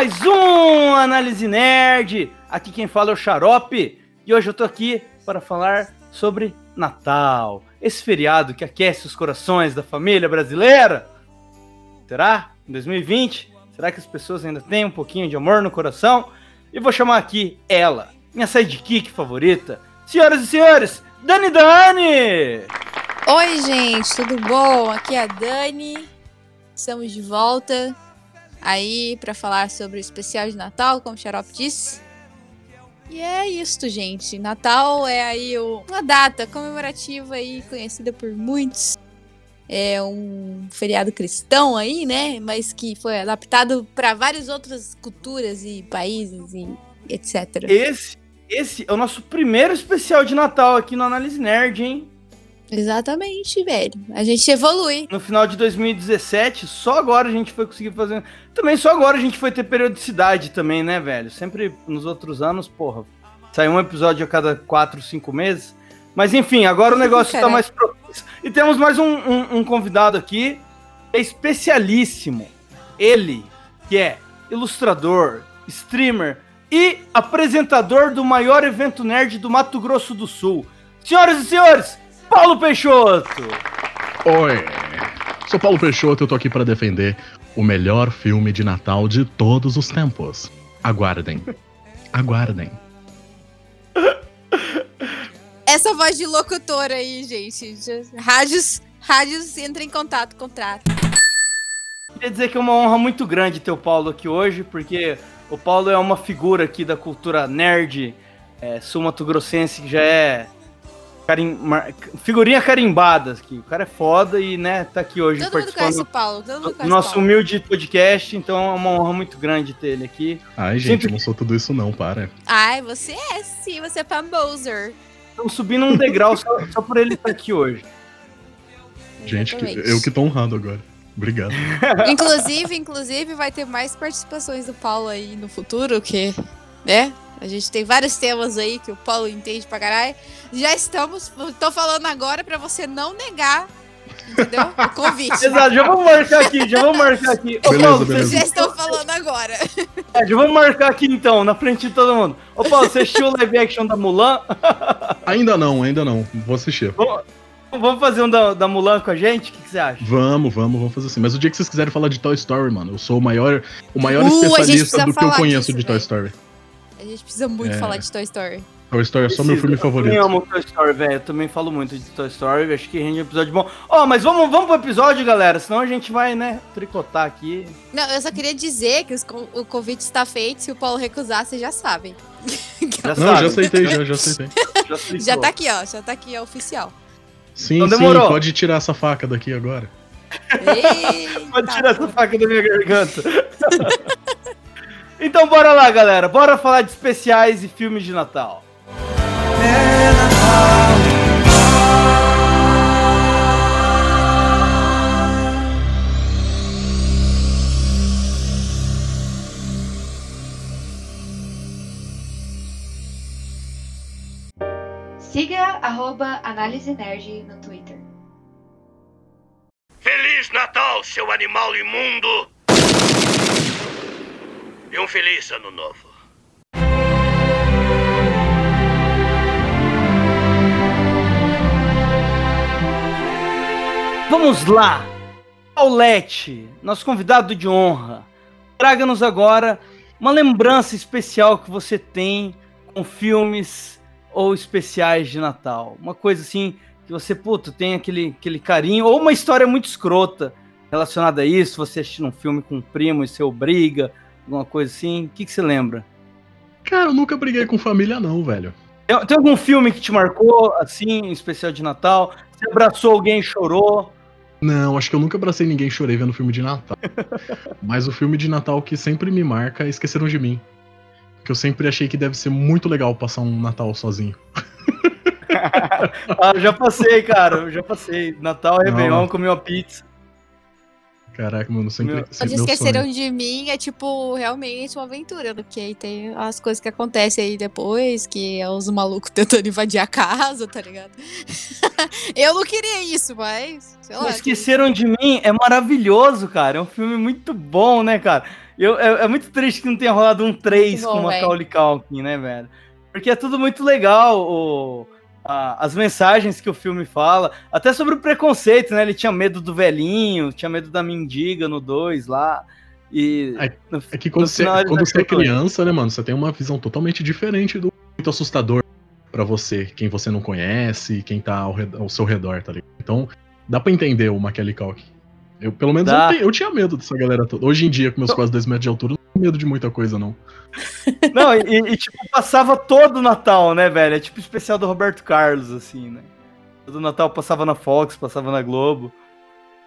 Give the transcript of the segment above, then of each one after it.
mais um Análise Nerd. Aqui quem fala é o Xarope e hoje eu tô aqui para falar sobre Natal, esse feriado que aquece os corações da família brasileira. Será? Em 2020? Será que as pessoas ainda têm um pouquinho de amor no coração? E vou chamar aqui ela, minha sidekick favorita. Senhoras e senhores, Dani Dani! Oi, gente, tudo bom? Aqui é a Dani. Estamos de volta aí para falar sobre o especial de Natal, como o Xarope disse. E é isso, gente. Natal é aí uma data comemorativa aí conhecida por muitos. É um feriado cristão aí, né? Mas que foi adaptado para várias outras culturas e países e etc. Esse, esse é o nosso primeiro especial de Natal aqui no Análise Nerd, hein? Exatamente, velho. A gente evolui. No final de 2017, só agora a gente foi conseguir fazer. Também só agora a gente foi ter periodicidade também, né, velho? Sempre nos outros anos, porra, saiu um episódio a cada 4, 5 meses. Mas enfim, agora o negócio está mais propício. E temos mais um, um, um convidado aqui, é especialíssimo. Ele, que é ilustrador, streamer e apresentador do maior evento nerd do Mato Grosso do Sul. Senhoras e senhores, Paulo Peixoto! Oi, sou Paulo Peixoto e eu tô aqui para defender o melhor filme de Natal de todos os tempos. Aguardem. Aguardem. Essa voz de locutor aí, gente. Rádios, rádios entra em contato, contrato. Queria dizer que é uma honra muito grande ter o Paulo aqui hoje, porque o Paulo é uma figura aqui da cultura nerd é, sul-mato-grossense que já é carim... figurinha carimbada aqui. O cara é foda e, né, tá aqui hoje todo participando mundo conhece o Paulo, todo mundo conhece nosso Paulo. humilde podcast, então é uma honra muito grande ter ele aqui. Ai, gente, Sempre... eu não sou tudo isso não, para. Ai, você é sim, você é famoser. Estamos subindo um degrau só, só por ele estar aqui hoje. Gente, que, eu que tô honrado agora. Obrigado. inclusive, inclusive, vai ter mais participações do Paulo aí no futuro, que, né? A gente tem vários temas aí que o Paulo entende pra caralho. Já estamos. Tô falando agora pra você não negar. Entendeu? O convite. Exato, já vamos marcar aqui, já vamos marcar aqui. Ô, beleza, Paulo, beleza. Já estou falando agora. É, já vamos marcar aqui então, na frente de todo mundo. Ô Paulo, você assistiu o live action da Mulan? Ainda não, ainda não. Vou assistir. Vamos, vamos fazer um da, da Mulan com a gente? O que, que, você acha? Vamos, vamos, vamos fazer assim. Mas o dia que vocês quiserem falar de Toy Story, mano, eu sou o maior, o maior uh, especialista do que eu conheço disso, de Toy Story. A gente precisa muito é. falar de Toy Story. Toy Story é só meu filme favorito. Eu amo Toy Story, velho. Eu também falo muito de Toy Story. Acho que rende um episódio bom. Ó, oh, mas vamos, vamos pro episódio, galera. Senão a gente vai, né, tricotar aqui. Não, eu só queria dizer que os, o convite está feito. Se o Paulo recusar, vocês já sabem. Já Não, sabe. já aceitei, já, já aceitei. já, já tá aqui, ó. Já tá aqui, é oficial. Sim, então, demorou. sim. Pode tirar essa faca daqui agora. Eita, pode tirar essa faca da minha garganta. Então bora lá, galera. Bora falar de especiais e filmes de Natal. É Natal. Siga arroba Análise Nerd no Twitter. Feliz Natal, seu animal imundo! E um feliz ano novo. Vamos lá! Paulette, nosso convidado de honra, traga-nos agora uma lembrança especial que você tem com filmes ou especiais de Natal. Uma coisa assim que você, puto, tem aquele, aquele carinho, ou uma história muito escrota relacionada a isso, você assistindo um filme com um primo e seu briga, Alguma coisa assim? O que, que você lembra? Cara, eu nunca briguei com família, não, velho. Tem, tem algum filme que te marcou, assim, especial de Natal? Você abraçou alguém e chorou? Não, acho que eu nunca abracei ninguém e chorei vendo filme de Natal. Mas o filme de Natal que sempre me marca é Esqueceram de Mim. Porque eu sempre achei que deve ser muito legal passar um Natal sozinho. ah, já passei, cara. Já passei. Natal, Réveillon, comi uma pizza. Caraca, mano, sempre. Meu- sempre Onde esqueceram sonho. de mim é tipo realmente uma aventura, porque aí tem as coisas que acontecem aí depois, que é os malucos tentando invadir a casa, tá ligado? eu não queria isso, mas. Sei lá. Esqueceram de mim é maravilhoso, cara. É um filme muito bom, né, cara? Eu, é, é muito triste que não tenha rolado um 3 Muito bom, com. Macaulay Culkin, né, velho? Porque é tudo muito legal, o- a- as mensagens que o filme fala, até sobre o preconceito, né? Ele tinha medo do velhinho, tinha medo da mendiga no 2 lá. E É- no- É que quando, você, quando você é criança, né, mano, você tem uma visão totalmente diferente do muito assustador pra você, quem você não conhece, quem tá ao, red- ao seu redor, tá ligado? Então, dá pra entender o Macaulay Culkin. Eu, pelo menos, eu, eu tinha medo dessa galera toda. Hoje em dia, com meus quase dois metros de altura, medo de muita coisa, não. Não, e, e, tipo, passava todo o Natal, né, velho? É tipo o especial do Roberto Carlos, assim, né? Todo Natal passava na Fox, passava na Globo.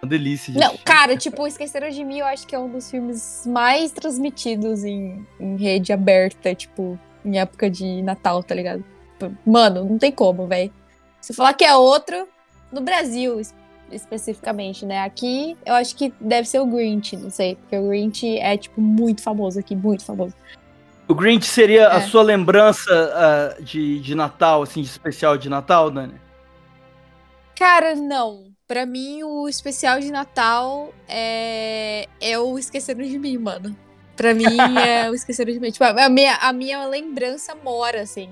Uma delícia, gente. Não, cara, tipo, Esqueceram de Mim eu acho que é um dos filmes mais transmitidos em, em rede aberta, tipo, em época de Natal, tá ligado? Mano, não tem como, velho. Se falar que é outro, no Brasil especificamente, né? Aqui eu acho que deve ser o Grinch, não sei, porque o Grinch é, tipo, muito famoso aqui, muito famoso. O Grinch seria a É. sua lembrança ah, de, de Natal, assim, de especial de Natal, Dani? Cara, não. Pra mim, o especial de Natal é, é o Esqueceram de Mim, mano. Pra mim, é o Esqueceram de Mim. Tipo, a minha, a minha lembrança mora, assim.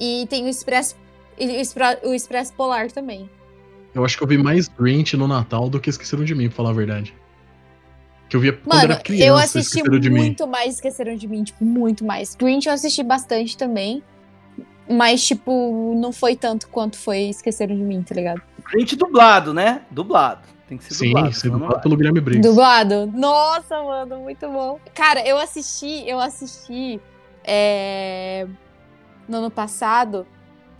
E tem o Expresso, e o Expresso Polar também. Eu acho que eu vi mais Grinch no Natal do que Esqueceram de Mim, pra falar a verdade. Que eu via quando Mano, era criança, eu assisti muito mais Esqueceram de Mim, tipo, muito mais. Grinch eu assisti bastante também. Mas, tipo, não foi tanto quanto foi Esqueceram de Mim, tá ligado? Grinch dublado, né? Dublado. Tem que ser Sim, dublado. não dublado pelo Guilherme Briggs. Dublado? Nossa, mano, muito bom. Cara, eu assisti, eu assisti é, no ano passado,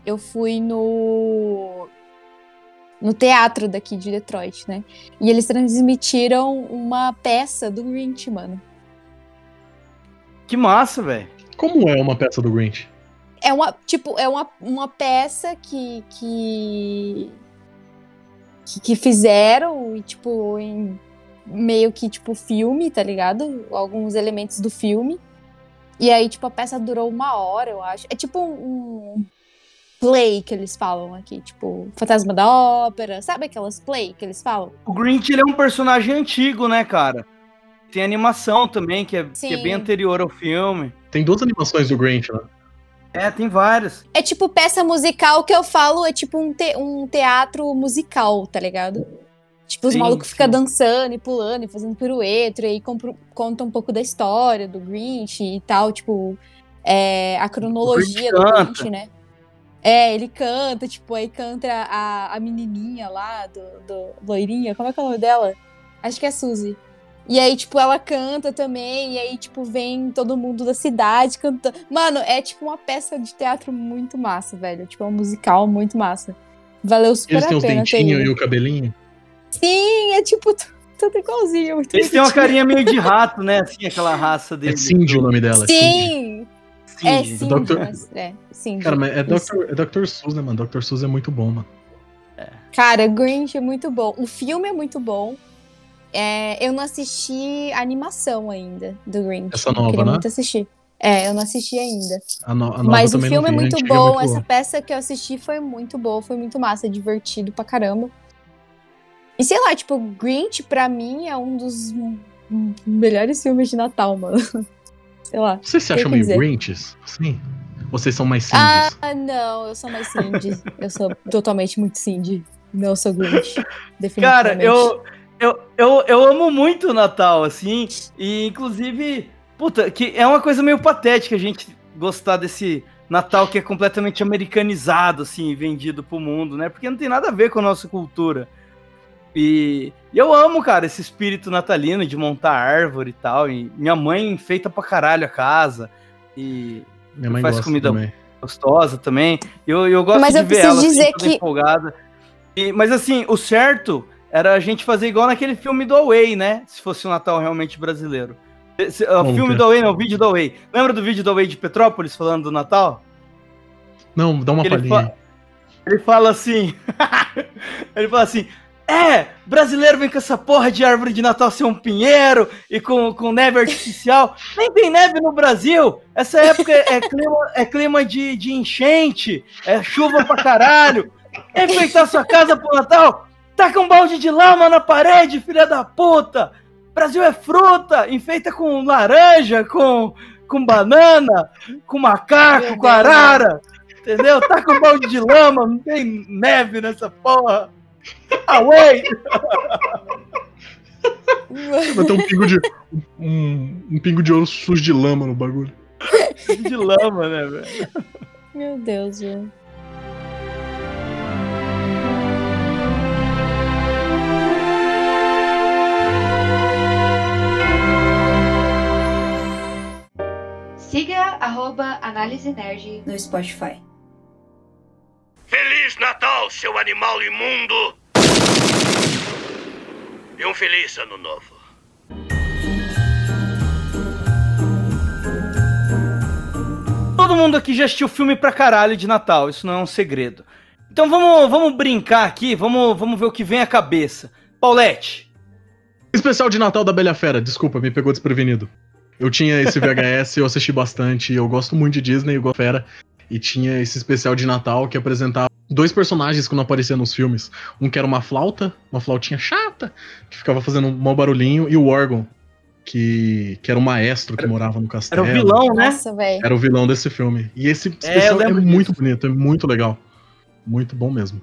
eu fui no no teatro daqui de Detroit, né? E eles transmitiram uma peça do Grinch, mano. Que massa, velho. Como é uma peça do Grinch? É uma, tipo, é uma, uma peça que, que que que fizeram e tipo em meio que tipo filme, tá ligado? Alguns elementos do filme. E aí tipo a peça durou uma hora, eu acho. É tipo um, um play que eles falam aqui, tipo Fantasma da Ópera, sabe aquelas play que eles falam? O Grinch, ele é um personagem antigo, né, cara? Tem animação também, que é, que é bem anterior ao filme. Tem duas animações do Grinch, né? É, tem várias. É tipo peça musical que eu falo, é tipo um, te- um teatro musical, tá ligado? Tipo, os Sim, malucos sim. ficam dançando e pulando e fazendo pirueta, e aí compro- conta um pouco da história do Grinch e tal, tipo, é, a cronologia do. Grinch, né? É, ele canta, tipo, aí canta a, a menininha lá, do, do loirinha, como é que é o nome dela? Acho que é Suzy. E aí, tipo, ela canta também, e aí, tipo, vem todo mundo da cidade cantando. Mano, é tipo uma peça de teatro muito massa, velho. Tipo, é um musical muito massa. Valeu super Eles a têm os pena ter dentinhos e o cabelinho. Sim, é tipo tu- tudo igualzinho. Muito Eles têm uma carinha meio de rato, né? Assim, aquela raça dele. É Cindy o nome dela. Cindy. Sim, é sim, Dr. mas é sim. Cara, mas é. Dr. é Dr. Seuss, né, mano? Dr. Seuss é muito bom, mano. Cara, Grinch é muito bom. O filme é muito bom. É, eu não assisti a animação ainda do Grinch. Essa Eu nova, queria né? muito assistir. É, eu não assisti ainda. A, no, a Mas o filme é a muito antiga bom. muito Essa boa. peça que eu assisti foi muito boa, foi muito massa, divertido pra caramba. E sei lá, tipo, Grinch pra mim é um dos melhores filmes de Natal, mano. sei lá. Vocês se acham meio dizer? Grinches? Sim. Vocês são mais Cindy's? Ah, não, eu sou mais Cindy. eu sou totalmente muito Cindy. Não sou Grinch. Definitivamente. Cara, eu, eu, eu, eu amo muito o Natal, assim, e inclusive, puta, que é uma coisa meio patética a gente gostar desse Natal que é completamente americanizado, assim, vendido pro mundo, né? Porque não tem nada a ver com a nossa cultura. E, e eu amo, cara, esse espírito natalino de montar árvore e tal. E minha mãe enfeita pra caralho a casa. E Minha mãe faz gosta comida também. gostosa também. Eu, eu gosto Mas de eu ver ela assim, dizer toda que- empolgada. E- mas assim, o certo era a gente fazer igual naquele filme do Away, né? Se fosse um Natal realmente brasileiro. Esse, o Como filme que é? do Away, não, o vídeo do Away. Lembra do vídeo do Away de Petrópolis falando do Natal? Não, dá uma Ele palhinha fa-. Ele fala assim. ele fala assim: É, brasileiro vem com essa porra de árvore de Natal ser um pinheiro e com, com neve artificial. Nem tem neve no Brasil. Essa época é, é clima, é clima de, de enchente, é chuva pra caralho. Enfeitar sua casa pro Natal? Taca um balde de lama na parede, filha da puta! Brasil é fruta, enfeita com laranja, com, com banana, com macaco, com arara. Entendeu? Taca um balde de lama, não tem neve nessa porra. Away! Vai ter um pingo de. Um, um pingo de ouro sujo de lama no bagulho. de lama, né, velho? Meu Deus, velho. Siga arroba Análise Nerd no Spotify. Feliz Natal, seu animal imundo! E um feliz ano novo. Todo mundo aqui já assistiu filme pra caralho de Natal, isso não é um segredo. Então vamos, vamos brincar aqui, vamos, vamos ver o que vem à cabeça. Paulette. Especial de Natal da Bela Fera, desculpa, me pegou desprevenido. Eu tinha esse VHS, eu assisti bastante, eu gosto muito de Disney, eu gosto de Fera. E tinha esse especial de Natal que apresentava dois personagens que não apareciam nos filmes. Um que era uma flauta, uma flautinha chata, que ficava fazendo um mau barulhinho, e o órgão, que, que era um maestro que morava no castelo. Era o vilão, né? Nossa, velho. Era o vilão desse filme. E esse eu especial é, lembro muito bonito, é muito legal. Muito bom mesmo.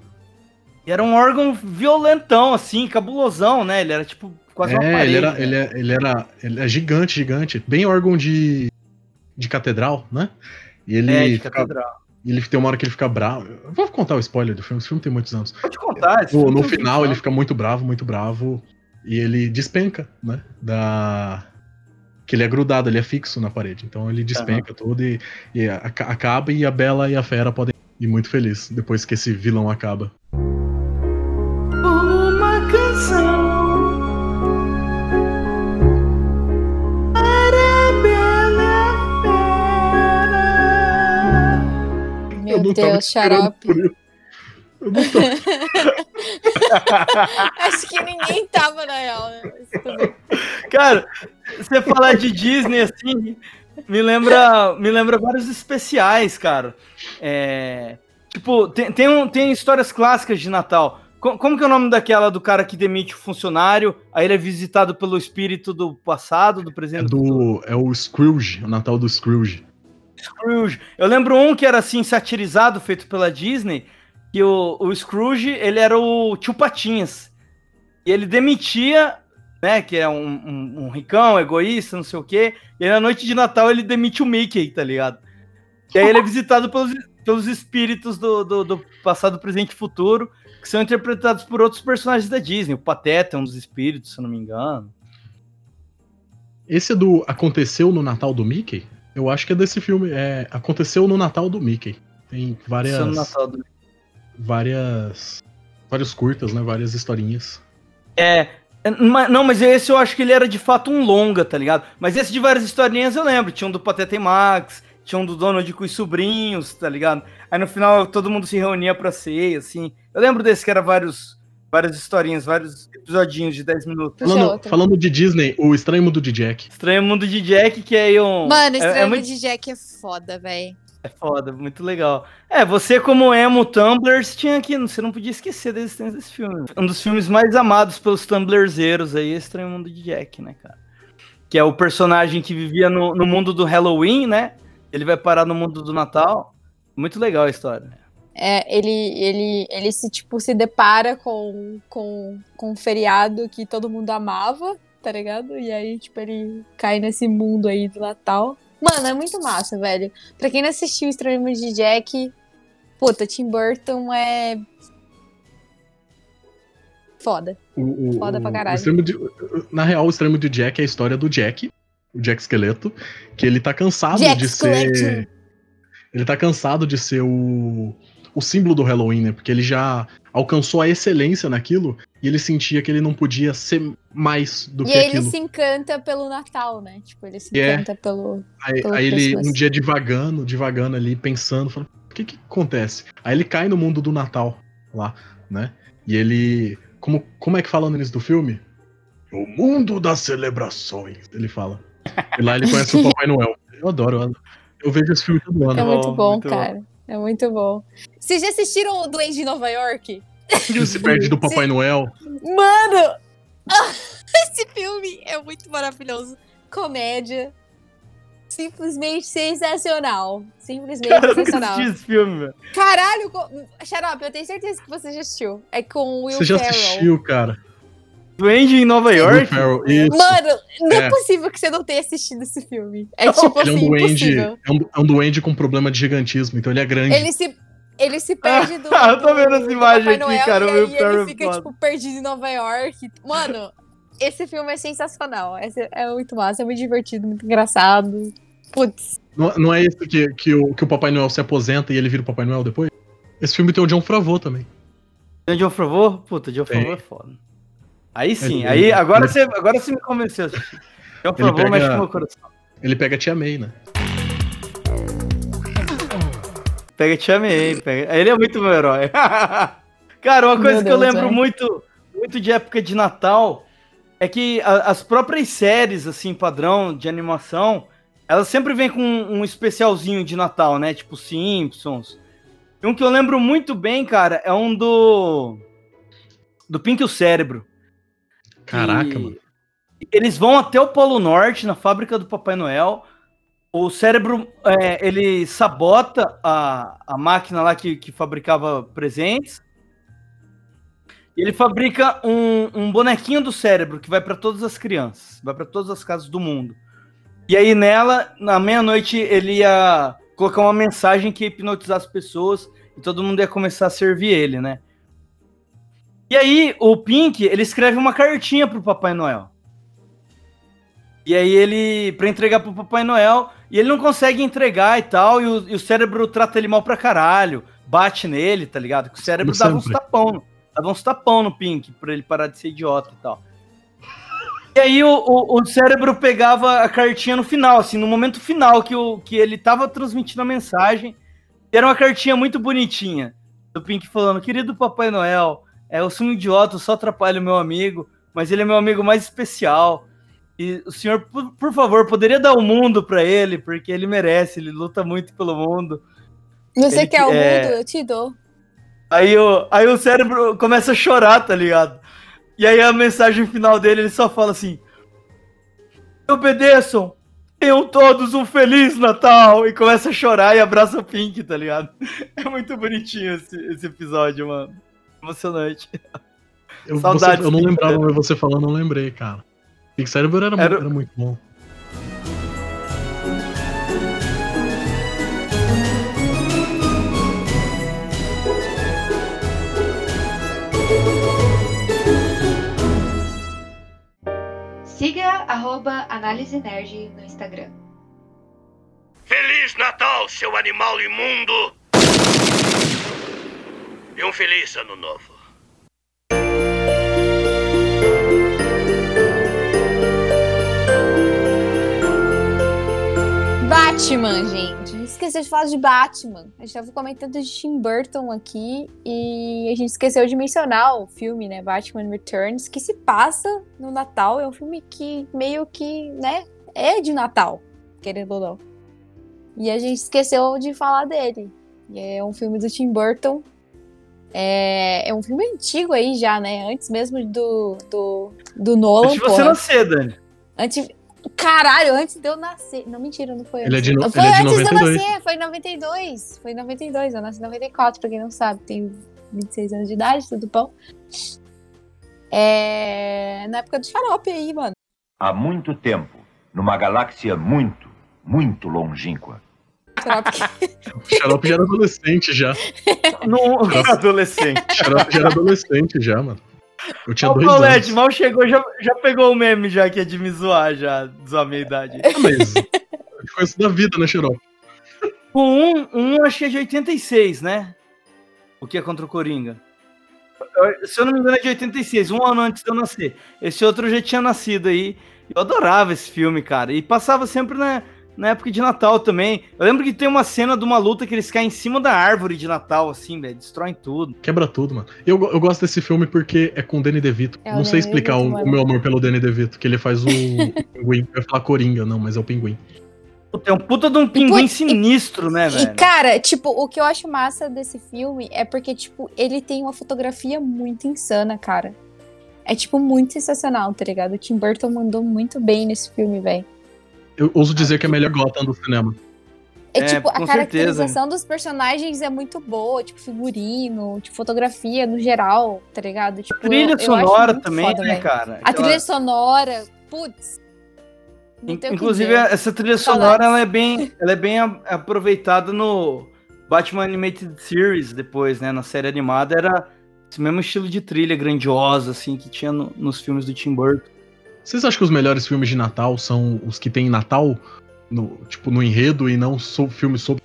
E era um órgão violentão, assim, cabulosão, né? Ele era tipo quase uma é, parede. ele era, né? ele, é, ele era ele é gigante, gigante. Bem órgão de, de catedral, né? E ele, É, de fica- catedral. ele tem uma hora que ele fica bravo. Eu vou contar o spoiler do filme, esse filme tem muitos anos. Pode contar. No, no final ele fica muito bravo, muito bravo. E ele despenca, né? Da. Que ele é grudado, ele é fixo na parede. Então ele despenca tudo e, e aca- acaba e a Bela e a Fera podem ir muito felizes depois que esse vilão acaba. Uma canção não tava Deus, esperando xarope. por isso. Eu não tava- Acho que ninguém tava na real, né? Cara, você falar de Disney assim, me lembra, me lembra vários especiais, cara. É, tipo, tem, tem, um- tem histórias clássicas de Natal. Co- Como que é o nome daquela do cara que demite o funcionário, aí ele é visitado pelo espírito do passado, do É, presente do futuro? do, é o Scrooge, o Natal do Scrooge. Scrooge. Eu lembro um que era assim, satirizado, feito pela Disney, que o, o Scrooge, ele era o tio Patinhas. E ele demitia, né, que é um, um- um ricão, egoísta, não sei o quê, e na noite de Natal ele demite o Mickey, tá ligado? E aí ele é visitado pelos, pelos espíritos do, do, do passado, presente e futuro, que são interpretados por outros personagens da Disney. O Pateta é um dos espíritos, se eu não me engano. Esse é do Aconteceu no Natal do Mickey? Eu acho que é desse filme. É Aconteceu no Natal do Mickey. Tem várias. No Natal do várias. Vários curtas, né? Várias historinhas. É. é, Não, mas esse eu acho que ele era de fato um longa, tá ligado? Mas esse de várias historinhas eu lembro. Tinha um do Pateta e Max, tinha um do Donald com os sobrinhos, tá ligado? Aí no final todo mundo se reunia pra ceia, assim. Eu lembro desse que era vários, várias historinhas, vários episodinhos de 10 minutos. Puxa Falando, falando de Disney, o Estranho Mundo de Jack. Estranho Mundo de Jack, que é aí um. Mano, é- esse é, trailer muito de Jack é foda, velho. é foda, muito legal. É, você como emo Tumblers tinha que. Você não podia esquecer da existência desse filme. Um dos filmes mais amados pelos Tumblerzeiros aí, é Estranho Mundo de Jack, né, cara? Que é o personagem que vivia no, no mundo do Halloween, né? Ele vai parar no mundo do Natal. Muito legal a história. É, ele, ele, ele se, tipo, se depara com, com, com um feriado que todo mundo amava, tá ligado? E aí, tipo, ele cai nesse mundo aí do Natal. Mano, é muito massa, velho. Pra quem não assistiu Estranho Mundo de Jack, puta, Tim Burton é. Foda. O, o- Foda pra caralho. De- na real, o Extremo de Jack é a história do Jack, o Jack Esqueleto, que ele tá cansado Jack de ser. Ele tá cansado de ser o, o símbolo do Halloween, né? Porque ele já alcançou a excelência naquilo e ele sentia que ele não podia ser mais do E que aí ele aquilo. se encanta pelo Natal, né? Tipo, ele se É. encanta pelo. Aí, pelo aí ele, um dia divagando, divagando ali, pensando, falando, o que que acontece? Aí ele cai no mundo do Natal lá, né? E ele Como, como é que fala no início do filme? O mundo das celebrações, ele fala. E lá ele conhece o Papai Noel. Eu adoro, eu, adoro. eu vejo esse filme todo ano. É muito bom, muito bom. É muito bom. Vocês já assistiram o Duende de Nova York? Ele se perde do Papai Noel. Mano! Esse filme é muito maravilhoso. Comédia. Simplesmente sensacional. Simplesmente Cara, eu sensacional. assisti esse filme, velho. Caralho, co... Xarope, eu tenho certeza que você já assistiu. É com o Will Você já Ferrell. assistiu, cara? Duende em Nova York? Isso. Mano, não é. É. possível que você não tenha assistido esse filme. É tipo Ele é um assim, duende. impossível. É um, é um duende com problema de gigantismo, então ele é grande. Ele se, ele se perde do. Ah, eu tô do- vendo essa imagem aqui, Noel, cara, E o aí ele fica, foda. tipo, perdido em Nova York. Mano, esse filme é sensacional. Esse é muito massa, é muito divertido, muito engraçado. Putz. Não, não é esse que, que, o, que o Papai Noel se aposenta e ele vira o Papai Noel depois? Esse filme tem o John Favreau também. Tem John Favreau? Puta, John Tem. Favreau é foda. Aí sim, Ele- aí agora ele- você, agora você me convenceu. a assistir. John Ele Favreau pega- mexe com o meu coração. Ele pega a Tia May, né? Pega Te Amei, pega. Ele é muito meu herói. Cara, uma coisa Meu que eu Deus, lembro muito, muito de época de Natal é que a- as próprias séries, assim, padrão de animação, elas sempre vêm com um especialzinho de Natal, né? Tipo Simpsons. E um que eu lembro muito bem, cara, é um do. Do Pink o Cérebro. Caraca, mano. Eles vão até o Polo Norte, na fábrica do Papai Noel. O cérebro, é, ele sabota a, a máquina lá que, que fabricava presentes. E ele fabrica um, um bonequinho do cérebro que vai para todas as crianças, vai para todas as casas do mundo. E aí nela, na meia-noite, ele ia colocar uma mensagem que ia hipnotizar as pessoas e todo mundo ia começar a servir ele, né? E aí o Pink, ele escreve uma cartinha pro Papai Noel. E aí ele, pra entregar pro Papai Noel, e ele não consegue entregar e tal, e o, e o cérebro trata ele mal pra caralho, bate nele, tá ligado? Que o cérebro Como dava uns tapão, dava uns tapão no Pink, pra ele parar de ser idiota e tal. E aí o, o, o cérebro pegava a cartinha no final, assim, no momento final que, o, que ele tava transmitindo a mensagem, era uma cartinha muito bonitinha, do Pink falando, querido Papai Noel, é, eu sou um idiota, eu só atrapalho o meu amigo, mas ele é meu amigo mais especial. E o senhor, por, por favor, poderia dar o mundo pra ele, porque ele merece, ele luta muito pelo mundo. Você Ele quer o é- mundo? Eu te dou. Aí o, aí o cérebro começa a chorar, tá ligado? E aí a mensagem final dele, ele só fala assim: Obedeçam, tenham todos um Feliz Natal! E começa a chorar e abraça o Pink, tá ligado? É muito bonitinho esse, esse episódio, mano. Emocionante. Eu, Saudades, você- eu não lembrava, mas você falando, eu não lembrei, cara. Pink Cérebro era, Era- Muito, era muito bom. Siga arroba Análise Nerd no Instagram. Feliz Natal, seu animal imundo! E um feliz ano novo. Batman, gente. Esqueceu de falar de Batman. A gente tava comentando de Tim Burton aqui e a gente esqueceu de mencionar o filme, né? Batman Returns, que se passa no Natal. É um filme que meio que, né? É de Natal, querendo ou não. E a gente esqueceu de falar dele. É um filme do Tim Burton. É, é um filme antigo aí já, né? Antes mesmo do, do, do Nolan. Antes de você nascer, Dani. Antes. Caralho, antes de eu nascer. Não, mentira, não foi Ele é antes. de no- Foi ele é de antes de eu 92. nascer, foi em 92. Foi em 92, eu nasci em 94, pra quem não sabe. Tenho 26 anos de idade, tudo bom? É. Na época do xarope aí, mano. Há muito tempo, numa galáxia muito, muito longínqua. Xarope. O Xarope já era adolescente já. No adolescente. O Xarope já era adolescente já, mano. Eu tinha o dois Paulette, anos. mal chegou, já, já pegou o meme já que é de me zoar, já, zoar a minha idade. Ah, mas foi isso da vida, né, Xarope? O 1, um, acho que é de 86, né? O que é contra o Coringa? Se eu não me engano, é de 86, um ano antes de eu nascer. Esse outro já tinha nascido aí. Eu adorava esse filme, cara. E passava sempre na, na época de Natal também. Eu lembro que tem uma cena de uma luta que eles caem em cima da árvore de Natal, assim, velho. Destroem tudo. Quebra tudo, mano. Eu, eu gosto desse filme porque é com o Danny DeVito. É, não sei Danny explicar DeVito, o, o meu amor pelo Danny DeVito, que ele faz o, o pinguim. Eu ia falar Coringa, não, mas é o pinguim. Puta, é um puta de um pinguim e- sinistro, né, E, velho? cara, tipo, o que eu acho massa desse filme é porque, tipo, ele tem uma fotografia muito insana, cara. É, tipo, muito sensacional, tá ligado? O Tim Burton mandou muito bem nesse filme, velho. Eu ouso dizer que é a melhor Gotham do cinema. É, É, tipo, a caracterização dos personagens é muito boa, tipo, figurino, tipo, fotografia no geral, tá ligado? Tipo, Trilha eu- sonora também, foda, né, velho. cara? A Aquela- trilha sonora, putz. não tem o que Inclusive, essa trilha sonora ela é bem, ela é bem a- aproveitada no Batman Animated Series depois, né? Na série animada era esse mesmo estilo de trilha grandiosa, assim, que tinha no- nos filmes do Tim Burton. Vocês acham que os melhores filmes de Natal são os que tem Natal, no, tipo, no enredo e não so, filmes sobre.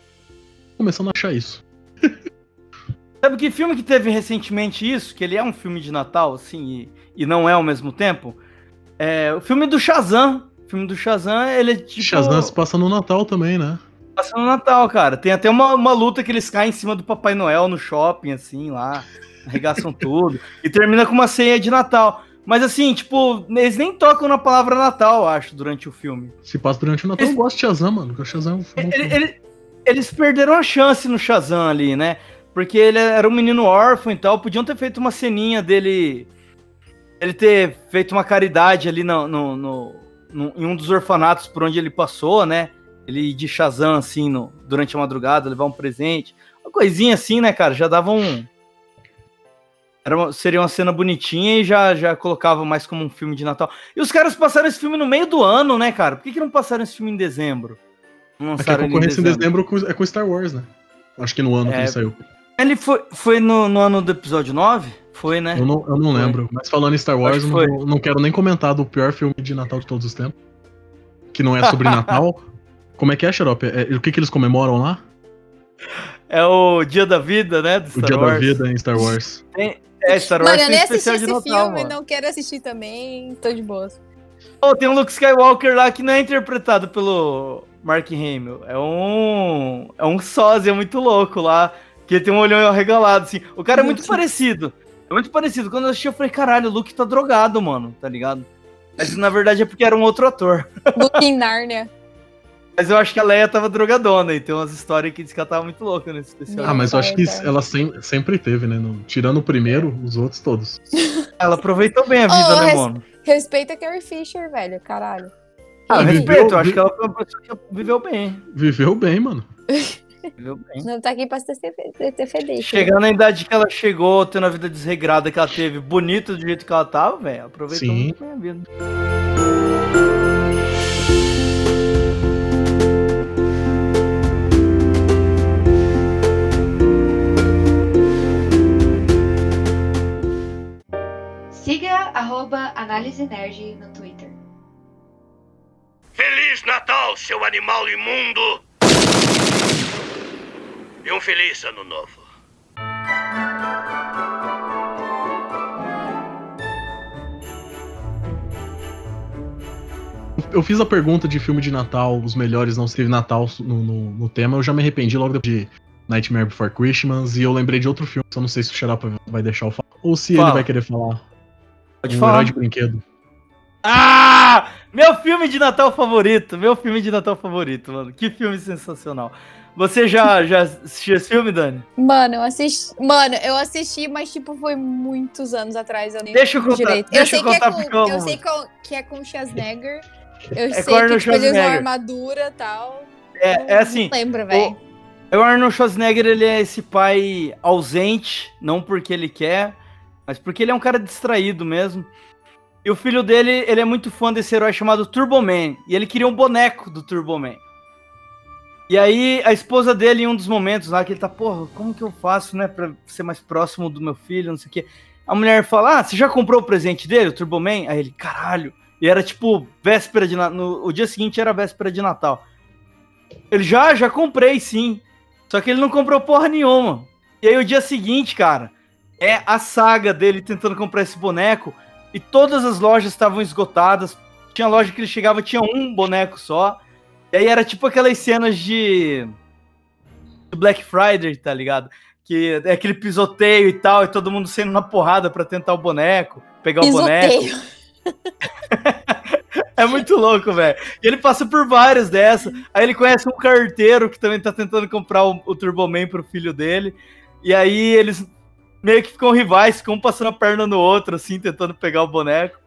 Começando a achar isso. Sabe que filme que teve recentemente isso? Que ele é um filme de Natal, assim, e, e não é ao mesmo tempo? É o filme do Shazam. O filme do Shazam, ele é tipo. Shazam se passa no Natal também, né? Passa no Natal, cara. Tem até uma, uma luta que eles caem em cima do Papai Noel no shopping, assim, lá. Arregaçam tudo. E termina com uma ceia de Natal. Mas assim, tipo, eles nem tocam na palavra Natal, eu acho, durante o filme. Se passa durante o Natal. Eu gosto de Shazam, mano. porque O Shazam é um bom Ele- filme. ele- eles perderam a chance no Shazam ali, né? Porque ele era um menino órfão e tal. Podiam ter feito uma ceninha dele. Ele ter feito uma caridade ali no, no- no- no- em um dos orfanatos por onde ele passou, né? Ele ir de Shazam, assim, no- durante a madrugada, levar um presente. Uma coisinha assim, né, cara? Já dava um. Era uma- seria uma cena bonitinha e já, já colocava mais como um filme de Natal. E os caras passaram esse filme no meio do ano, né, cara? Por que, que não passaram esse filme em dezembro? Não É que a lançaram concorrência em dezembro com- é com Star Wars, né? Acho que no ano que É. ele saiu. Ele foi, foi no, no ano do episódio 9? Foi, né? Eu não, eu não lembro. Mas falando em Star Wars, que não, não quero nem comentar do pior filme de Natal de todos os tempos. Que não é sobre Natal. Como é que é, Xarope? É- o que, que eles comemoram lá? É o Dia da Vida, né? Do o Dia Wars. da Vida em Star Wars. É, Star Wars Mano, eu nem assisti especial esse de Natal, filme, mano. não quero assistir também, tô de boa. Pô, tem um Luke Skywalker lá que não é interpretado pelo Mark Hamill. É um. É um sósia muito louco lá. Que tem um olhão arregalado, assim. O cara é muito parecido. É muito parecido. Quando eu assisti, eu falei, caralho, o Luke tá drogado, mano, tá ligado? Mas na verdade é porque era um outro ator. Luke em Nárnia. Mas eu acho que a Leia tava drogadona e tem umas histórias que diz que ela tava muito louca nesse especial. Ah, mas eu acho que tá. ela sem- sempre teve, né? No- tirando o primeiro, os outros todos. Ela aproveitou bem a vida, Oh, né, res- mano? Respeita a Carrie Fisher, velho, caralho. Ah, viveu- respeito, eu acho vi- que ela foi uma pessoa que viveu bem. Viveu bem, mano. Viveu bem. Não tá aqui pra se defender. defender, Chegando na idade que ela chegou, tendo a vida desregrada que ela teve, bonita do jeito que ela tava, velho, aproveitou Sim. muito bem a vida. Arroba Análise Nerd no Twitter. Feliz Natal, seu animal imundo! E um feliz ano novo. Eu fiz a pergunta de filme de Natal, os melhores não teve Natal no, no, no tema. Eu já me arrependi logo de Nightmare Before Christmas. E eu lembrei de outro filme, só não sei se o Xarapa vai deixar eu falar. Ou se Fala. ele vai querer falar. Pode um falar. herói de brinquedo. Ah! Meu filme de Natal favorito, meu filme de Natal favorito, mano. Que filme sensacional. Você já, já assistiu esse filme, Dani? Mano, eu assisti. Mano, eu assisti, mas tipo, foi muitos anos atrás. Eu nem Deixa eu contar- direito. deixa eu sei eu que é contar com, porque eu eu sei com- que é com o Schwarzenegger. Eu É sei com o Arnold que tipo, ele usa armadura e tal. É, é assim, Não lembro, velho. o Arnold Schwarzenegger, ele é esse pai ausente, não porque ele quer, mas porque ele é um cara distraído mesmo. E o filho dele, ele é muito fã desse herói chamado Turbo Man, e ele queria um boneco do Turbo Man. E aí, a esposa dele, em um dos momentos lá, que ele tá, porra, como que eu faço, né, pra ser mais próximo do meu filho, não sei o quê. A mulher fala, ah, você já comprou o presente dele, o Turbo Man? Aí ele, caralho. E era tipo, véspera de Natal, o dia seguinte era véspera de Natal. Ele, já, já comprei, sim. Só que ele não comprou porra nenhuma. E aí, o dia seguinte, cara, é a saga dele tentando comprar esse boneco, e todas as lojas estavam esgotadas. Tinha loja que ele chegava, tinha um boneco só. E aí era tipo aquelas cenas de. de Black Friday, tá ligado? Que é aquele pisoteio e tal, e todo mundo saindo na porrada pra tentar o boneco, pegar o boneco. Pisoteio. É muito louco, velho. E ele passa por várias dessas. Aí ele conhece um carteiro que também tá tentando comprar o, o Turboman pro filho dele. E aí eles meio que ficam rivais, ficam um passando a perna no outro, assim, tentando pegar o boneco.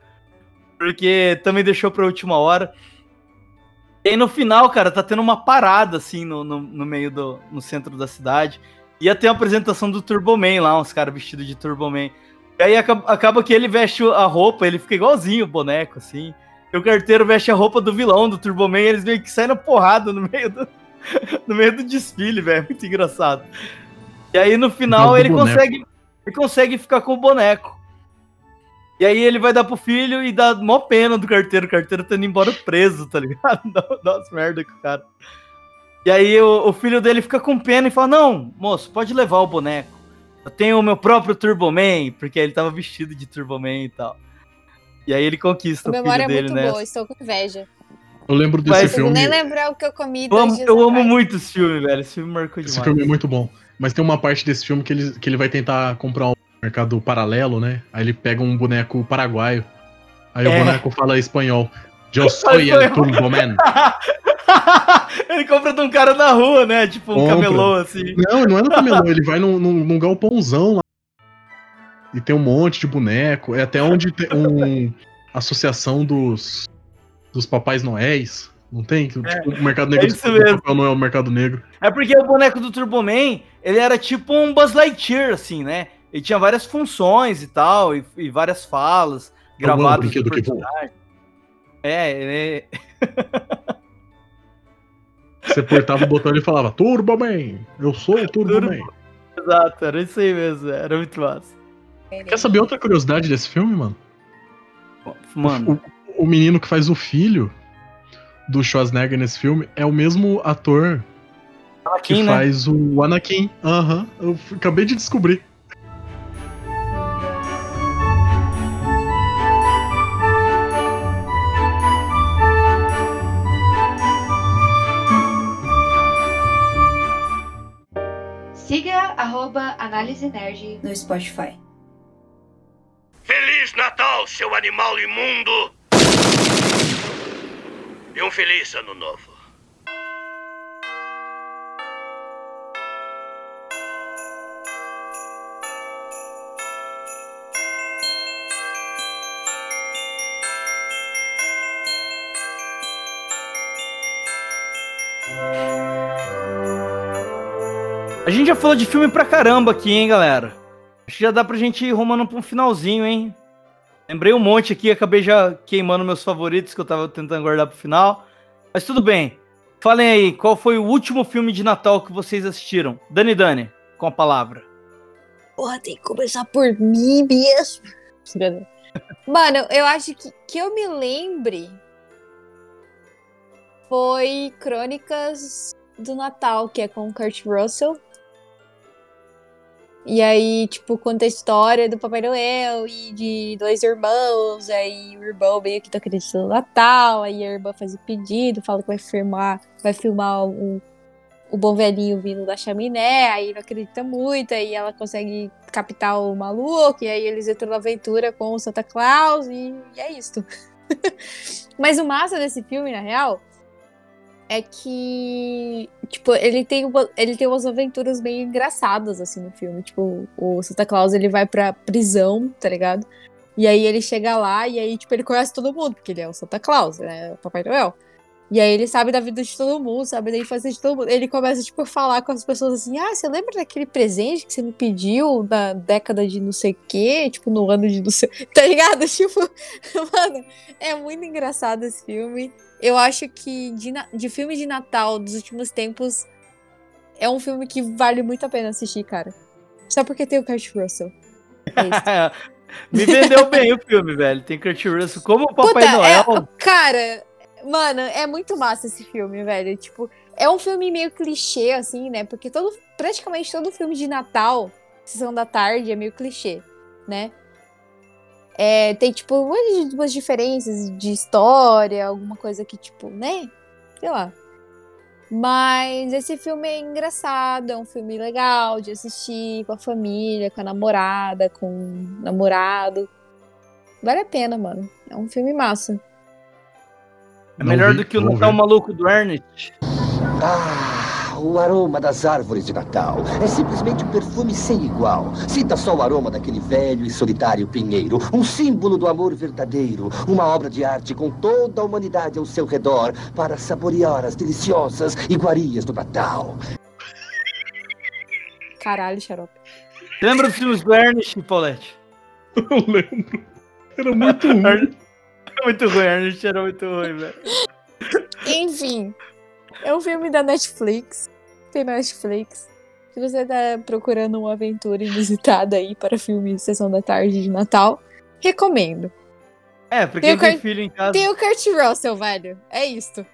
Porque também deixou pra última hora. E aí no final, cara, tá tendo uma parada, assim, no, no, no meio do. no centro da cidade. Ia ter a apresentação do Turboman lá, uns caras vestidos de Turboman. E aí acaba, acaba que ele veste a roupa, ele fica igualzinho o boneco, assim. E o carteiro veste a roupa do vilão, do Turboman, e eles meio que saem na porrada no meio do, no meio do desfile, velho. Muito engraçado. E aí no final ele boneco. consegue, ele consegue ficar com o boneco. E aí ele vai dar pro filho e dá mó pena do carteiro. O carteiro tá indo embora preso, tá ligado? Umas merda com o cara. E aí o, o filho dele fica com pena e fala: Não, moço, pode levar o boneco. Eu tenho o meu próprio Turboman, porque ele tava vestido de Turboman e tal. E aí ele conquista A o filho memória é dele, muito né? boa, estou com inveja. Eu lembro desse Mas- filme. nem lembrar o que eu comi Eu dois amo, dias eu amo muito esse filme, velho. Esse filme marcou Esse demais. filme é muito bom. Mas tem uma parte desse filme que ele, que ele vai tentar comprar um mercado paralelo, né? Aí ele pega um boneco paraguaio. Aí É. o boneco fala espanhol. Eu sou el espanhol. Turboman. ele compra de um cara na rua, né? Tipo um Compra. camelô, assim. Não, não é no camelô, ele vai num, num, num galpãozão lá. E tem um monte de boneco. É até onde tem um. Associação dos. Dos Papais Noéis. Não tem? Tipo, o Mercado Negro é isso mesmo. Papai Noel, o Mercado Negro. É porque o boneco do Turboman, ele era tipo um Buzz Lightyear, assim, né? Ele tinha várias funções e tal, e, e várias falas É gravadas. brinquedo do que voa. personagem. É, ele... Você apertava o botão e falava: Turboman! Eu sou o Turboman. Exato, era isso aí mesmo, era muito massa. Quer saber outra curiosidade desse filme, mano? Mano, O, o menino que faz o filho do Schwarzenegger nesse filme é o mesmo ator que Anakin, né? faz o Anakin. Aham, eu f- acabei de descobrir. Siga arroba Análise Nerd no Spotify. Feliz Natal, seu animal imundo! E um feliz ano novo. A gente já falou de filme pra caramba aqui, hein, galera? Acho que já dá pra gente ir rumando pra um finalzinho, hein? Lembrei um monte aqui, acabei já queimando meus favoritos que eu tava tentando guardar pro final. Mas tudo bem. Falem aí, qual foi o último filme de Natal que vocês assistiram? Dani Dani, com a palavra. Porra, tem que começar por mim mesmo. Mano, eu acho que que eu me lembre foi Crônicas do Natal, que é com Kurt Russell. E aí, tipo, conta a história do Papai Noel e de dois irmãos. Aí o irmão meio que tá acreditando no Natal. Aí a irmã faz o pedido, fala que vai filmar, vai filmar o, o bom velhinho vindo da chaminé. Aí não acredita muito. Aí ela consegue captar o maluco. E aí eles entram na aventura com o Santa Claus. E, e é isso. Mas o massa desse filme, na real, é que, tipo, ele tem, uma, ele tem umas aventuras meio engraçadas, assim, no filme. Tipo, o Santa Claus, ele vai pra prisão, tá ligado? E aí ele chega lá e aí, tipo, ele conhece todo mundo, porque ele é o Santa Claus, né? O Papai Noel. E aí ele sabe da vida de todo mundo, sabe da infância de todo mundo. Ele começa, tipo, a falar com as pessoas assim, ah, você lembra daquele presente que você me pediu na década de não sei o quê? Tipo, no ano de não sei... Tá ligado? Tipo, mano, é muito engraçado esse filme. Eu acho que de, de filme de Natal dos últimos tempos é um filme que vale muito a pena assistir, cara. Só porque tem o Kurt Russell. É. Me vendeu bem o filme, velho. Tem Kurt Russell como o Papai Puta, Noel. é- cara, mano, é muito massa esse filme, velho. Tipo, é um filme meio clichê, assim, né? Porque todo, praticamente todo filme de Natal, Sessão da Tarde, é meio clichê, né? É, tem, tipo, umas- diferenças de história, alguma coisa que, tipo, né? Sei lá. Mas esse filme é engraçado, é um filme legal de assistir com a família, com a namorada, com o namorado. Vale a pena, mano. É um filme massa. É melhor vi, do que o Natal. Maluco do Ernest. Ah, o aroma das árvores de Natal é simplesmente um perfume sem igual. Sinta só o aroma daquele velho e solitário pinheiro, um símbolo do amor verdadeiro, uma obra de arte com toda a humanidade ao seu redor para saborear as deliciosas iguarias do Natal. Caralho, xarope. Lembra dos filmes do Ernest, Paulette? Eu lembro. Era muito ruim. Muito ruim, Ernest era muito ruim, velho. Enfim, é um filme da Netflix. Tem na Netflix. Se você tá procurando uma aventura inusitada aí para filme Sessão da Tarde de Natal, recomendo. É, pra Tem tem filho em casa. Tem o Kurt Russell, velho. É isto.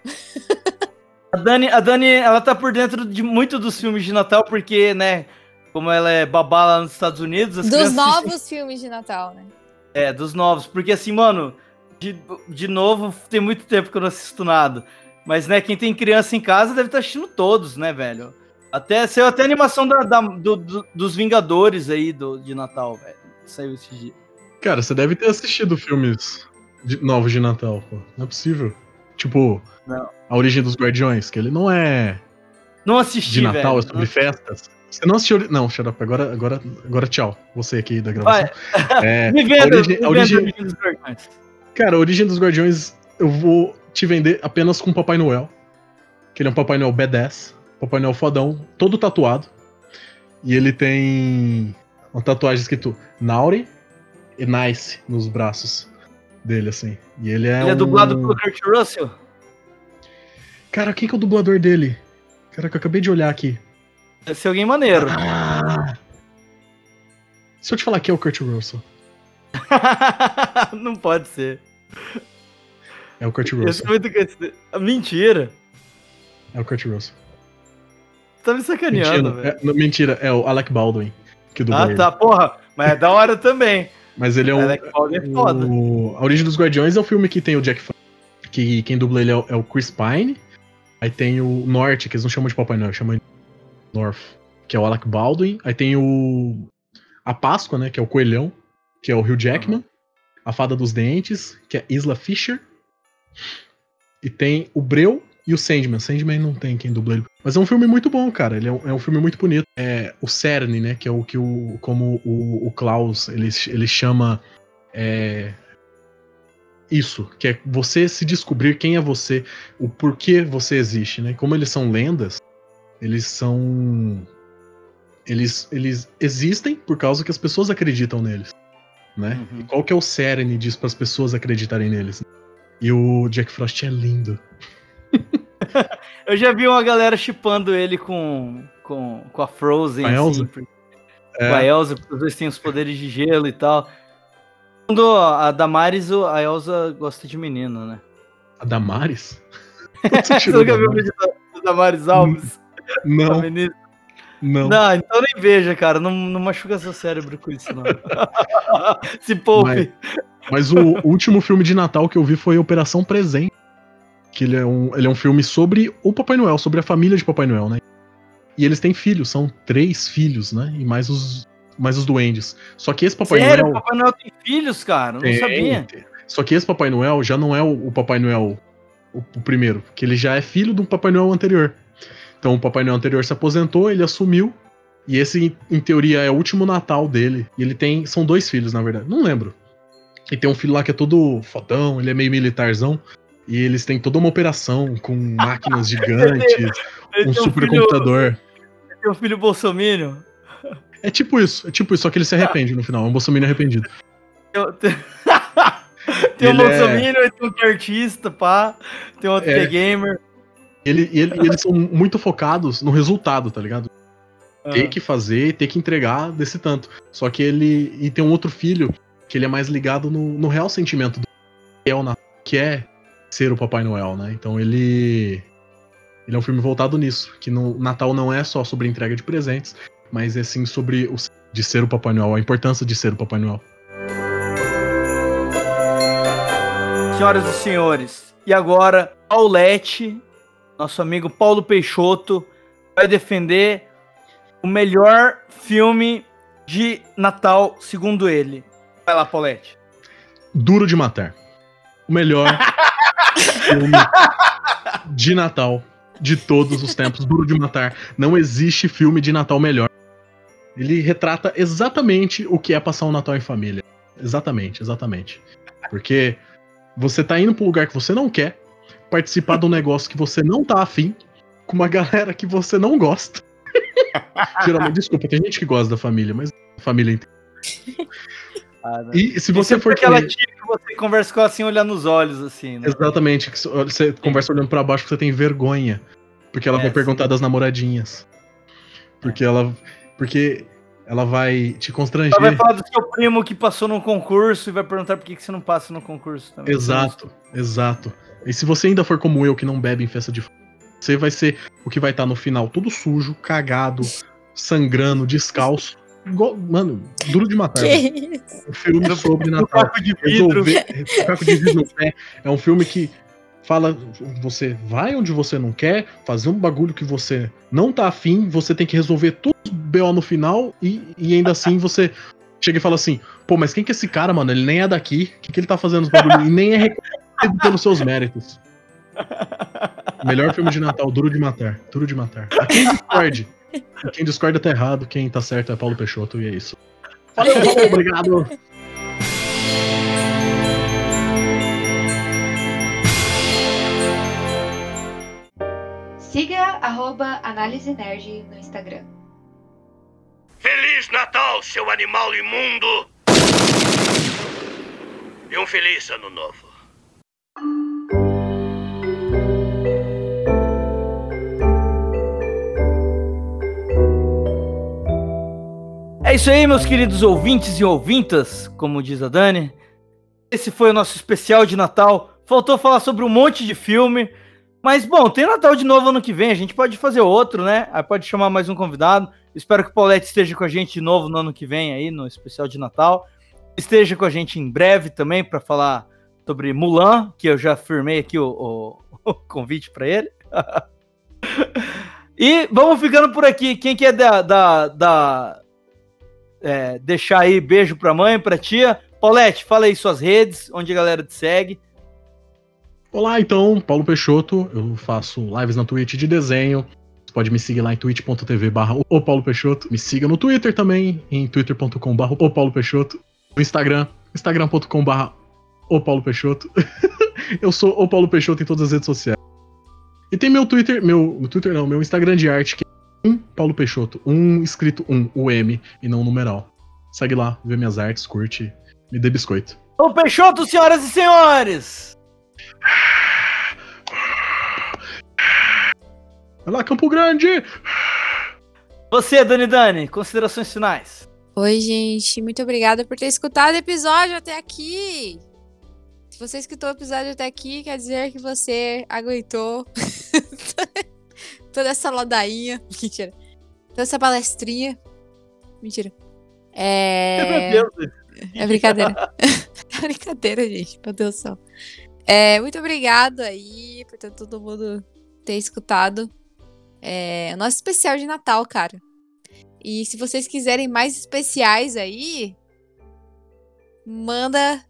A Dani, a Dani, ela tá por dentro de muito dos filmes de Natal, porque, né, como ela é babá lá nos Estados Unidos, Dos crianças assistem- novos filmes de Natal, né? É, dos novos. Porque assim, mano, de, de novo, tem muito tempo que eu não assisto nada. Mas, né, quem tem criança em casa deve estar assistindo todos, né, velho? Até, saiu até a animação da, da- do- do- dos Vingadores aí do, de Natal, velho. Saiu esse dia. Cara, você deve ter assistido filmes de- novos de Natal, pô. Não é possível. Tipo, Não. A Origem dos Guardiões, que ele não é Não assisti, de Natal, velho. é sobre festas. Você não assistiu. Não, shut up. Agora, agora, agora tchau. Você aqui da gravação. É, me a venda, origem- me a venda origem- Origem dos Guardiões. Cara, a Origem dos Guardiões eu vou te vender apenas com o Papai Noel. Que ele é um Papai Noel B10. Papai Noel fodão, todo tatuado. E ele tem uma tatuagem escrito Nauri e Nice nos braços dele, assim. E ele é Ele é um- dublado pelo Kurt Russell. Cara, quem que é o dublador dele? Cara, que eu acabei de olhar aqui. Deve ser alguém maneiro. Ah! Se eu te falar que é o Kurt Russell. não pode ser. É o Kurt Russell. sou muito. Mentira. É o Kurt Russell. Tá me sacaneando, velho. é, não, mentira, é o Alec Baldwin que dubla Ah, ele. tá, porra. Mas é da hora também. Mas ele é um. Alec Baldwin é foda. o- A Origem dos Guardiões é o filme que tem o Jack Frost, que quem dubla ele é o, é o Chris Pine. Aí tem o Norte, que eles não chamam de Papai Noel, chamam de North, que é o Alec Baldwin. Aí tem o a Páscoa, né, que é o Coelhão, que é o Hugh Jackman. A Fada dos Dentes, que é Isla Fisher. E tem o Breu e o Sandman. Sandman não tem quem dubla ele. Mas é um filme muito bom, cara. Ele é um, é um filme muito bonito. É o Cerne, né? Que é o que o. Como o, o Klaus ele, ele chama. é, isso, que é você se descobrir quem é você, o porquê você existe, né? Como eles são lendas, eles são. Eles, eles existem por causa que as pessoas acreditam neles, né? Uhum. E qual que é o cerne disso para as pessoas acreditarem neles? E o Jack Frost é lindo. Eu já vi uma galera chipando ele com, com, com a Frozen, a Elsa? assim, por- É. com a Elsa, porque os dois têm os poderes de gelo e tal. Quando a Damaris, a Elsa gosta de menino, né? A Damares? Você nunca viu o vídeo da, da Damaris Alves? Não? Não. Não, então nem veja, cara. Não, não machuca seu cérebro com isso, não. Se poupe. Mas o último filme de Natal que eu vi foi Operação Presente. Que ele é, um, ele é um filme sobre o Papai Noel, sobre a família de Papai Noel, né? E eles têm filhos, são três filhos, né? E mais os, mais os duendes. Só que esse Papai Sério, o Noel. Papai Noel tem filhos, cara? Não Tem, sabia. tem. Só que esse Papai Noel já não é o, o Papai Noel o, o primeiro, que ele já é filho do Papai Noel anterior. Então o Papai Noel anterior se aposentou, ele assumiu. E esse, em teoria, é o último Natal dele. E ele tem. São dois filhos, na verdade. Não lembro. E tem um filho lá que é todo fodão, ele é meio militarzão. E eles têm toda uma operação com máquinas gigantes, um supercomputador. tem um filho bolsominion. É tipo isso, é tipo isso, só que ele se arrepende no final, é um Bolsonaro arrependido. Tem, um é- bolsominion, e tem um é artista, pá. Tem outro É. é gamer. Ele, e ele- eles são muito focados no resultado, tá ligado? Ah. ter que fazer, ter que entregar desse tanto. Só que ele. E tem um outro filho que ele é mais ligado no, no real sentimento do que é o Natal, que é ser o Papai Noel, né? Então ele. Ele é um filme voltado nisso. Que no Natal não é só sobre entrega de presentes, mas é sim sobre o de ser o Papai Noel, a importância de ser o Papai Noel. Senhoras e senhores, e agora, Paulette, nosso amigo Paulo Peixoto vai defender o melhor filme de Natal, segundo ele. Vai lá, Paulette. Duro de Matar. O melhor filme de Natal de todos os tempos. Duro de Matar. Não existe filme de Natal melhor. Ele retrata exatamente o que é passar um Natal em família. Exatamente, exatamente. Porque você tá indo pra um lugar que você não quer, participar de um negócio que você não tá afim, com uma galera que você não gosta. Geralmente, desculpa, tem gente que gosta da família, mas a família inteira. E se você for aquela tia que você conversa com ela assim, olhando nos olhos, assim, né? Exatamente, que você conversa olhando pra baixo porque você tem vergonha. Porque ela É, vai perguntar sim. das namoradinhas. Porque ela. Porque ela vai te constranger. Ela vai falar do seu primo que passou num concurso e vai perguntar por que, que você não passa no concurso também. Exato, exato. E se você ainda for como eu, que não bebe em festa de você vai ser o que vai estar no final todo sujo, cagado, sangrando, descalço. Igual- mano, duro de matar. Que isso? Um filme sobre No Natal. caco de vidro. Resolver, caco de vidro no pé. É um filme que fala, você vai onde você não quer, fazer um bagulho que você não tá afim, você tem que resolver tudo BO no final e, e ainda assim você chega e fala assim, pô, mas quem que é esse cara, mano? Ele nem é daqui, o que, que ele tá fazendo nos bagulhos? E nem é reconhecido pelos seus méritos. Melhor filme de Natal, Duro de Matar. Duro de Matar. A quem discorde. A quem discorda tá errado, quem tá certo é Paulo Peixoto e é isso. Valeu, obrigado. Siga arroba Análise Nerd no Instagram. Feliz Natal, seu animal imundo! E um feliz ano novo. É isso aí, meus queridos ouvintes e ouvintas, como diz a Dani. Esse foi o nosso especial de Natal. Faltou falar sobre um monte de filme. Mas, bom, tem Natal de novo ano que vem. A gente pode fazer outro, né? Aí pode chamar mais um convidado. Espero que o Paulette esteja com a gente de novo no ano que vem aí, no especial de Natal. Esteja com a gente em breve também para falar sobre Mulan, que eu já firmei aqui o, o- o convite para ele. e vamos ficando por aqui. Quem quer dar, dar, dar é, deixar aí beijo pra mãe, pra tia. Paulette, fala aí suas redes, onde a galera te segue. Olá, então, Paulo Peixoto. Eu faço lives na Twitch de desenho. Você pode me seguir lá em twitch.tv barra o Paulo Peixoto. Me siga no Twitter também, em twitter.com barra o Paulo Peixoto. No Instagram, instagram.com barra o Paulo Peixoto. Eu sou o Paulo Peixoto em todas as redes sociais. E tem meu Twitter, meu, Twitter não, meu Instagram de arte, que é um Paulo Peixoto. Um escrito um, o M, e não o numeral. Segue lá, vê minhas artes, curte, me dê biscoito. Ô Peixoto, senhoras e senhores! Vai lá, Campo Grande! Você, Dani Dani, considerações finais. Oi, gente. Muito obrigada por ter escutado o episódio até aqui. Se você escutou o episódio até aqui, quer dizer que você aguentou toda essa ladainha. Mentira. Toda essa palestrinha. Mentira. É. É brincadeira. é brincadeira, gente. Meu Deus do céu. É, muito obrigado aí por ter todo mundo ter escutado. É, o nosso especial de Natal, cara. E se vocês quiserem mais especiais aí, manda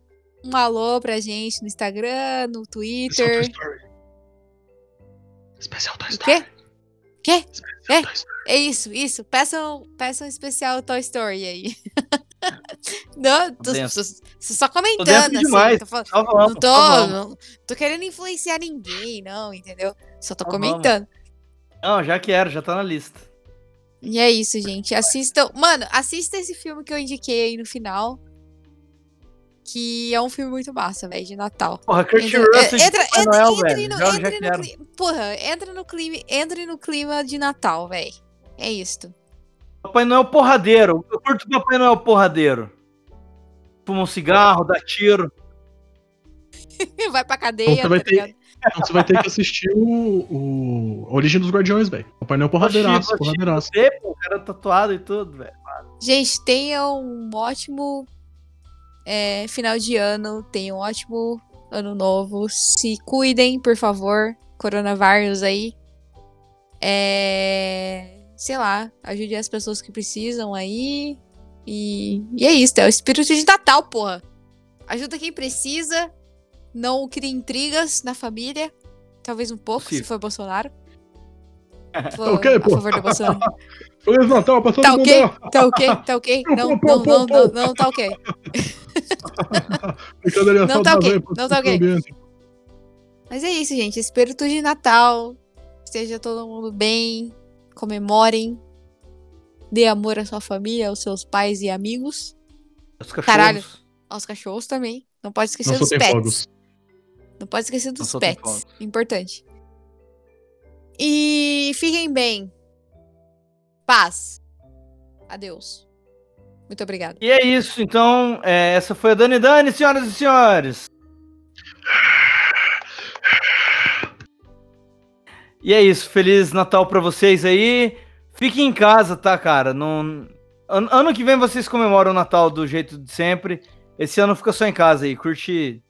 um alô pra gente no Instagram, no Twitter. Especial Toy O Story. quê? Quê? Especial É? Toy Story. É isso, isso. Peçam, peçam um especial Toy Story aí. Não, tô, tô- tô só comentando, assim. demais. tô falando- vamos, não tô, vamos. não tô querendo influenciar ninguém, não, entendeu? Só tô comentando. Não, já quero, já tá na lista. E é isso, gente. Assistam. Mano, assista esse filme que eu indiquei aí no final. Que é um filme muito massa, velho, de Natal. Porra, Kurt Entra, Russell de entra, entra, Noel, entre no, Já, no clima. Porra, entra no clima, entre no clima de Natal, velho. É isso. Papai Noel porradeiro. Eu curto Papai Noel porradeiro. Fuma um cigarro, dá tiro. Vai pra cadeia, Então você vai tá ligado? Então você vai ter que assistir o, o- a Origem dos Guardiões, velho. O painel porradeiraço, porradeiraço. O cara tatuado e tudo, velho. Gente, tenham um ótimo é, final de ano. Tenham um ótimo ano novo. Se cuidem, por favor. Coronavírus aí. É... Sei lá, ajude as pessoas que precisam aí. E, e é isso, é o espírito de Natal, porra. Ajuda quem precisa. Não crie intrigas na família. Talvez um pouco, Possível. se for Bolsonaro. For ok, a pô. favor do Bolsonaro. Feliz Natal pra todo Tá mundo! ok? Tá ok? Tá ok? Não, não, não, não, não tá ok. Brincadeirinha Não tá ok, não tá ok. ambiente. Mas é isso, gente. Espírito de Natal. Esteja todo mundo bem. Comemorem. Dê amor à sua família, aos seus pais e amigos. Os cachorros. Caralho. Aos cachorros também. Não pode esquecer Não dos pets. fogos. Não pode esquecer dos pets. Importante. E fiquem bem. Paz. Adeus. Muito obrigada. E é isso, então. é, essa foi a Dani Dani, senhoras e senhores. E é isso. Feliz Natal pra vocês aí. Fiquem em casa, tá, cara? Não... Ano, ano que vem vocês comemoram o Natal do jeito de sempre. Esse ano fica só em casa aí. Curte.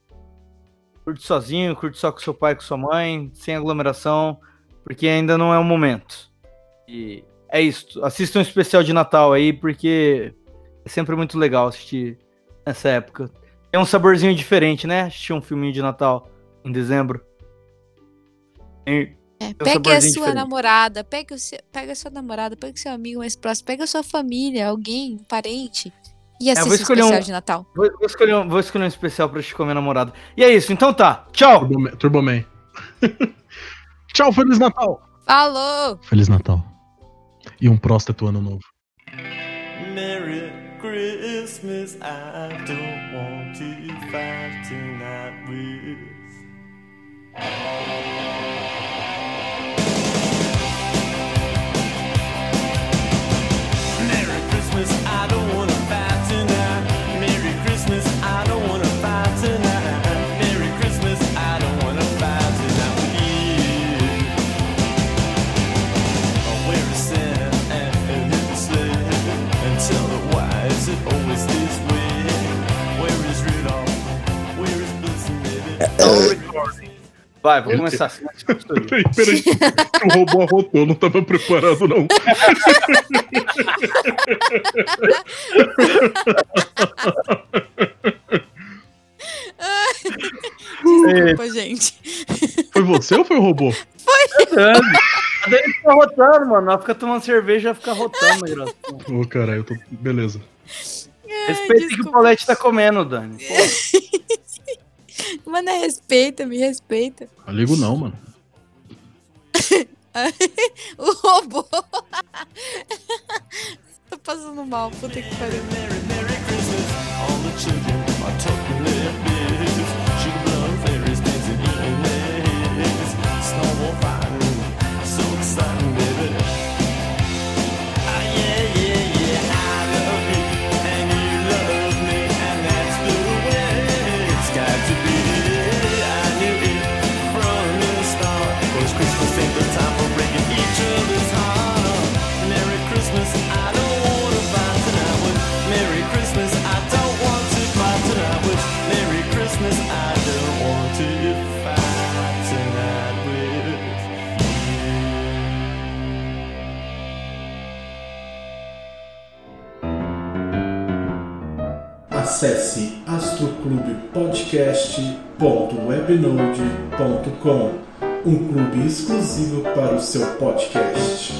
Curte sozinho, curte só com seu pai, com sua mãe, sem aglomeração, porque ainda não é o momento. E é isso. Assista um especial de Natal aí, porque é sempre muito legal assistir nessa época. É um saborzinho diferente, né? Assistir um filminho de Natal em dezembro. É, um pegue a sua diferente. namorada, pegue, o seu, pegue a sua namorada, pegue o seu amigo mais próximo, pegue a sua família, alguém, um parente. E É, vou assista o escolher especial um- de Natal. Vou, vou escolher um, vou escolher um especial pra assistir com a minha namorada. E é isso, então tá. Tchau! Turboman. Turboman. Tchau, Feliz Natal! Falou! Feliz Natal. E um próstito ano novo. Merry Christmas, I don't Vai, vou começar. Peraí, peraí. O robô arrotou, não tava preparado, não. Desculpa, gente. Foi você ou foi o robô? A Dani fica rotando, mano. Ela fica tomando cerveja e fica rotando, né, gravação. Ô, caralho, eu tô. Beleza. Respeita o que o. Paulette tá comendo, Dani. Pô, Mano, respeita, me respeita. Não ligo não, mano. O robô. Tô passando mal, puta que pariu. Merry, Merry Christmas. All the children are talking their biz. Sugar plum fairies dancing in their heads. Snowball Acesse astroclubepodcast.webnode.com, um clube exclusivo para o seu podcast.